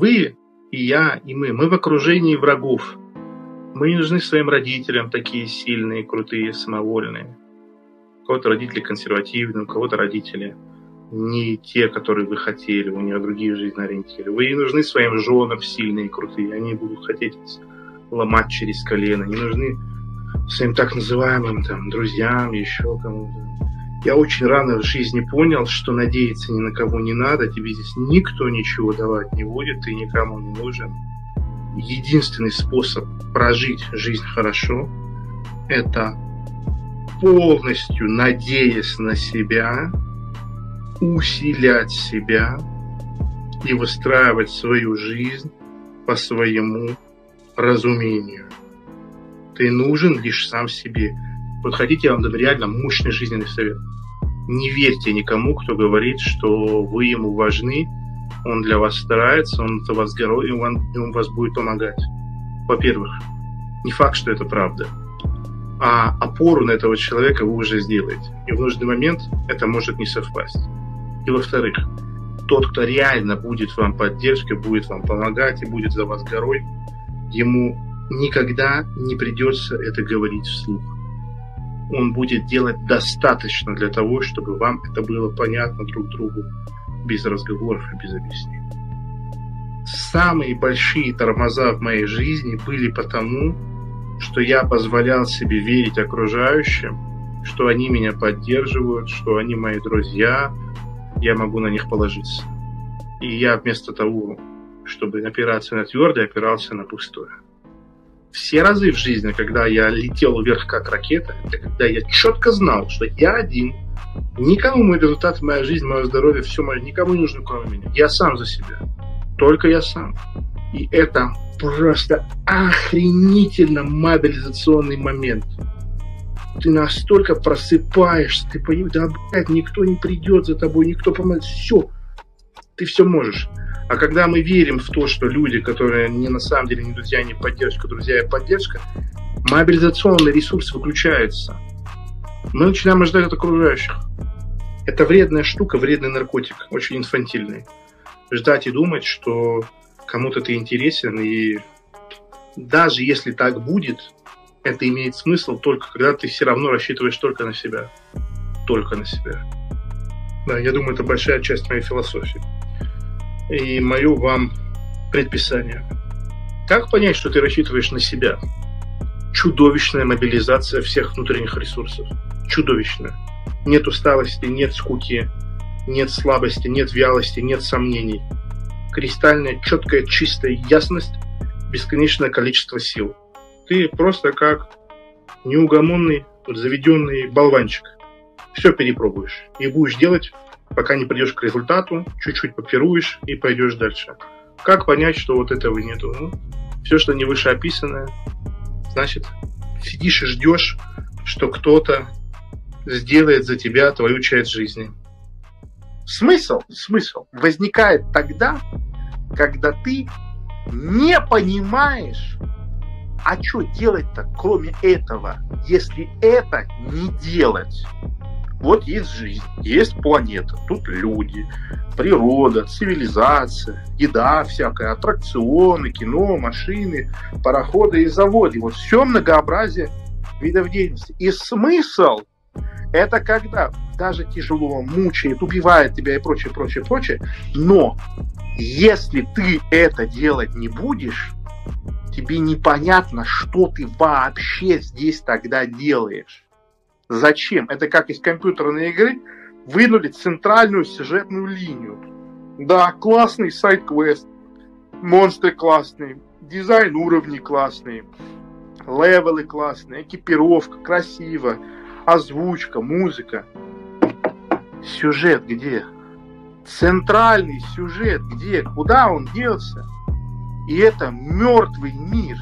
вы и я, и мы, мы в окружении врагов. Мы не нужны своим родителям такие сильные, крутые, самовольные. У кого-то родители консервативные, у кого-то родители не те, которые вы хотели, у нее другие жизненные ориентиры. Вы не нужны своим женам сильные крутые, они будут хотеть ломать через колено. Не нужны своим так называемым там, друзьям, еще кому-то. Я очень рано в жизни понял, что надеяться ни на кого не надо, тебе здесь никто ничего давать не будет, ты никому не нужен. Единственный способ прожить жизнь хорошо – это полностью надеясь на себя, усилять себя и выстраивать свою жизнь по своему разумению. Ты нужен лишь сам себе. Вот хотите, я вам дам реально мощный жизненный совет. Не верьте никому, кто говорит, что вы ему важны, он для вас старается, он за вас герой, и он, и он вас будет помогать. Во-первых, не факт, что это правда. А опору на этого человека вы уже сделаете. И в нужный момент это может не совпасть. И во-вторых, тот, кто реально будет вам поддержкой, будет вам помогать и будет за вас горой, ему никогда не придется это говорить вслух. Он будет делать достаточно для того, чтобы вам это было понятно друг другу, без разговоров и без объяснений. Самые большие тормоза в моей жизни были потому, что я позволял себе верить окружающим, что они меня поддерживают, что они мои друзья, я могу на них положиться. И я вместо того, чтобы опираться на твердое, опирался на пустое. Все разы в жизни, когда я летел вверх как ракета, это когда я четко знал, что я один, никому мой результат, моя жизнь, мое здоровье, все мое, никому не нужно, кроме меня. Я сам за себя. Только я сам. И это просто охренительно мобилизационный момент ты настолько просыпаешься, ты понимаешь, да, блядь, никто не придет за тобой, никто поможет, все, ты все можешь. А когда мы верим в то, что люди, которые не на самом деле не друзья, не поддержка, друзья и поддержка, мобилизационный ресурс выключается. Мы начинаем ждать от окружающих. Это вредная штука, вредный наркотик, очень инфантильный. Ждать и думать, что кому-то ты интересен, и даже если так будет, это имеет смысл только когда ты все равно рассчитываешь только на себя. Только на себя. Да, я думаю, это большая часть моей философии. И мое вам предписание. Как понять, что ты рассчитываешь на себя? Чудовищная мобилизация всех внутренних ресурсов. Чудовищная. Нет усталости, нет скуки, нет слабости, нет вялости, нет сомнений. Кристальная, четкая, чистая ясность, бесконечное количество сил – ты просто как неугомонный, заведенный болванчик. Все перепробуешь. И будешь делать, пока не придешь к результату, чуть-чуть попируешь и пойдешь дальше. Как понять, что вот этого нету? Ну, все, что не вышеописанное, значит, сидишь и ждешь, что кто-то сделает за тебя твою часть жизни. Смысл, смысл возникает тогда, когда ты не понимаешь, а что делать-то, кроме этого, если это не делать? Вот есть жизнь, есть планета, тут люди, природа, цивилизация, еда всякая, аттракционы, кино, машины, пароходы и заводы. Вот все многообразие видов деятельности. И смысл это когда даже тяжело, мучает, убивает тебя и прочее, прочее, прочее. Но если ты это делать не будешь, тебе непонятно, что ты вообще здесь тогда делаешь. Зачем? Это как из компьютерной игры вынули центральную сюжетную линию. Да, классный сайт-квест, монстры классные, дизайн уровней классный, левелы классные, экипировка красиво, озвучка, музыка. Сюжет где? Центральный сюжет где? Куда он делся? И это мертвый мир.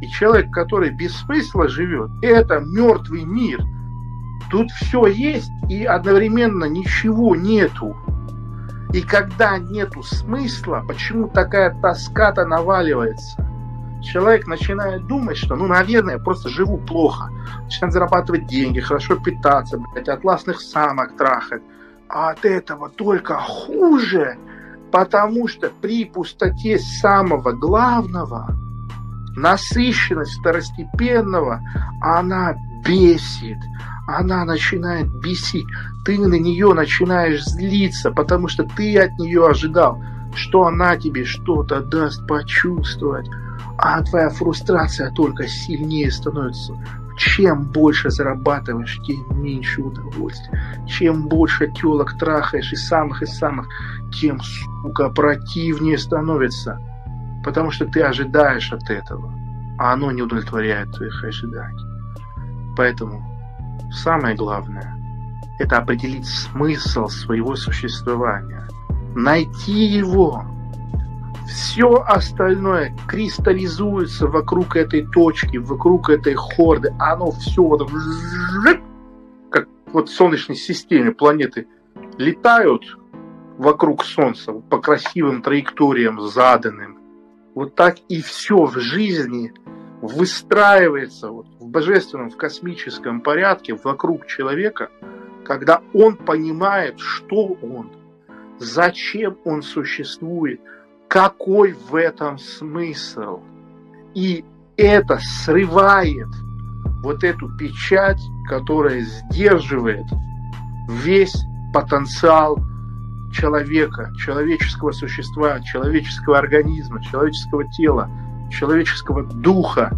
И человек, который без смысла живет, это мертвый мир. Тут все есть и одновременно ничего нету. И когда нету смысла, почему такая тоска-то наваливается? Человек начинает думать, что, ну, наверное, я просто живу плохо. Начинает зарабатывать деньги, хорошо питаться, блядь, атласных самок трахать. А от этого только хуже Потому что при пустоте самого главного насыщенность второстепенного, она бесит, она начинает бесить. Ты на нее начинаешь злиться, потому что ты от нее ожидал, что она тебе что-то даст почувствовать. А твоя фрустрация только сильнее становится. Чем больше зарабатываешь, тем меньше удовольствия. Чем больше телок трахаешь и самых и самых, тем, сука, противнее становится. Потому что ты ожидаешь от этого, а оно не удовлетворяет твоих ожиданий. Поэтому самое главное – это определить смысл своего существования, найти его. Все остальное кристаллизуется вокруг этой точки, вокруг этой хорды. Оно все вот как вот в Солнечной системе планеты летают вокруг Солнца по красивым траекториям заданным. Вот так и все в жизни выстраивается вот в божественном, в космическом порядке вокруг человека, когда он понимает, что он, зачем он существует, какой в этом смысл. И это срывает вот эту печать, которая сдерживает весь потенциал человека, человеческого существа, человеческого организма, человеческого тела, человеческого духа,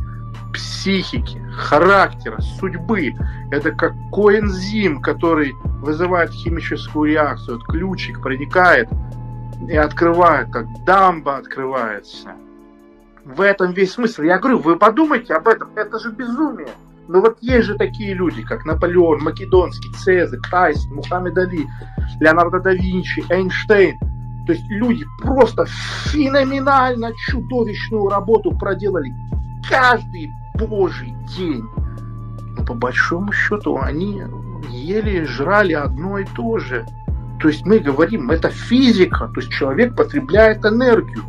психики, характера, судьбы. Это как коэнзим, который вызывает химическую реакцию. Вот ключик проникает и открывает, как дамба открывается. В этом весь смысл. Я говорю, вы подумайте об этом, это же безумие. Но вот есть же такие люди, как Наполеон, Македонский, Цезарь, Тайсон, Мухаммед Али, Леонардо да Винчи, Эйнштейн. То есть люди просто феноменально чудовищную работу проделали каждый божий день. Но по большому счету они ели, жрали одно и то же. То есть мы говорим, это физика, то есть человек потребляет энергию.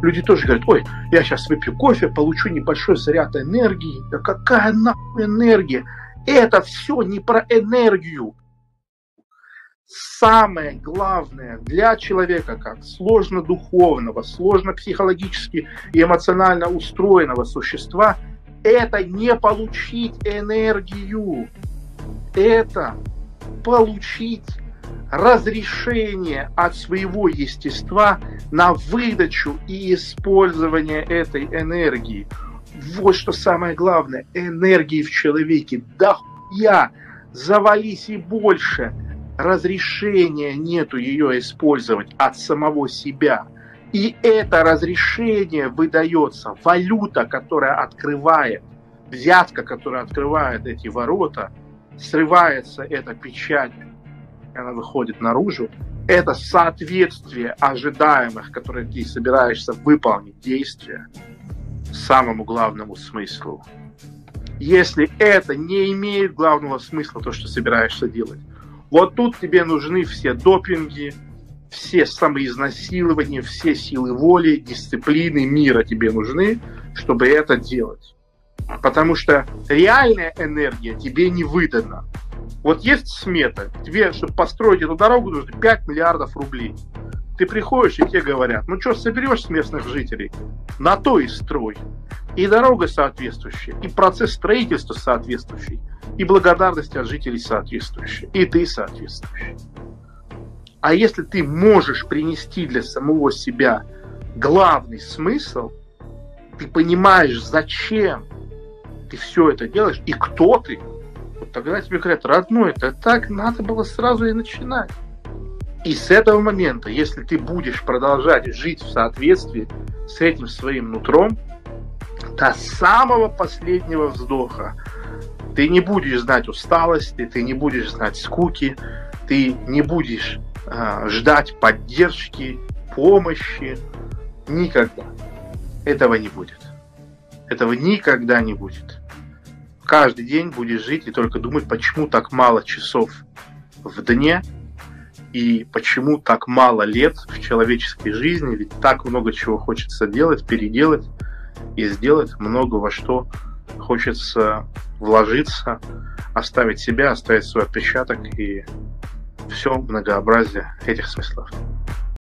Люди тоже говорят, ой, я сейчас выпью кофе, получу небольшой заряд энергии. Да какая нахуй энергия? Это все не про энергию. Самое главное для человека, как сложно духовного, сложно психологически и эмоционально устроенного существа, это не получить энергию. Это получить разрешение от своего естества на выдачу и использование этой энергии. Вот что самое главное. Энергии в человеке. Да я завались и больше. Разрешения нету ее использовать от самого себя. И это разрешение выдается, валюта, которая открывает, взятка, которая открывает эти ворота, срывается эта печать она выходит наружу, это соответствие ожидаемых, которые ты собираешься выполнить действия, самому главному смыслу. Если это не имеет главного смысла, то, что собираешься делать, вот тут тебе нужны все допинги, все самоизнасилования, все силы воли, дисциплины мира тебе нужны, чтобы это делать. Потому что реальная энергия тебе не выдана. Вот есть смета, тебе, чтобы построить эту дорогу, нужно 5 миллиардов рублей. Ты приходишь, и тебе говорят, ну что, соберешь с местных жителей? На то и строй. И дорога соответствующая, и процесс строительства соответствующий, и благодарность от жителей соответствующая, и ты соответствующий. А если ты можешь принести для самого себя главный смысл, ты понимаешь, зачем ты все это делаешь и кто ты, вот тогда тебе говорят, родной, это так надо было сразу и начинать. И с этого момента, если ты будешь продолжать жить в соответствии с этим своим нутром, до самого последнего вздоха ты не будешь знать усталости, ты не будешь знать скуки, ты не будешь э, ждать поддержки, помощи. Никогда. Этого не будет. Этого никогда не будет каждый день будешь жить и только думать, почему так мало часов в дне и почему так мало лет в человеческой жизни, ведь так много чего хочется делать, переделать и сделать много во что хочется вложиться, оставить себя, оставить свой отпечаток и все многообразие этих смыслов.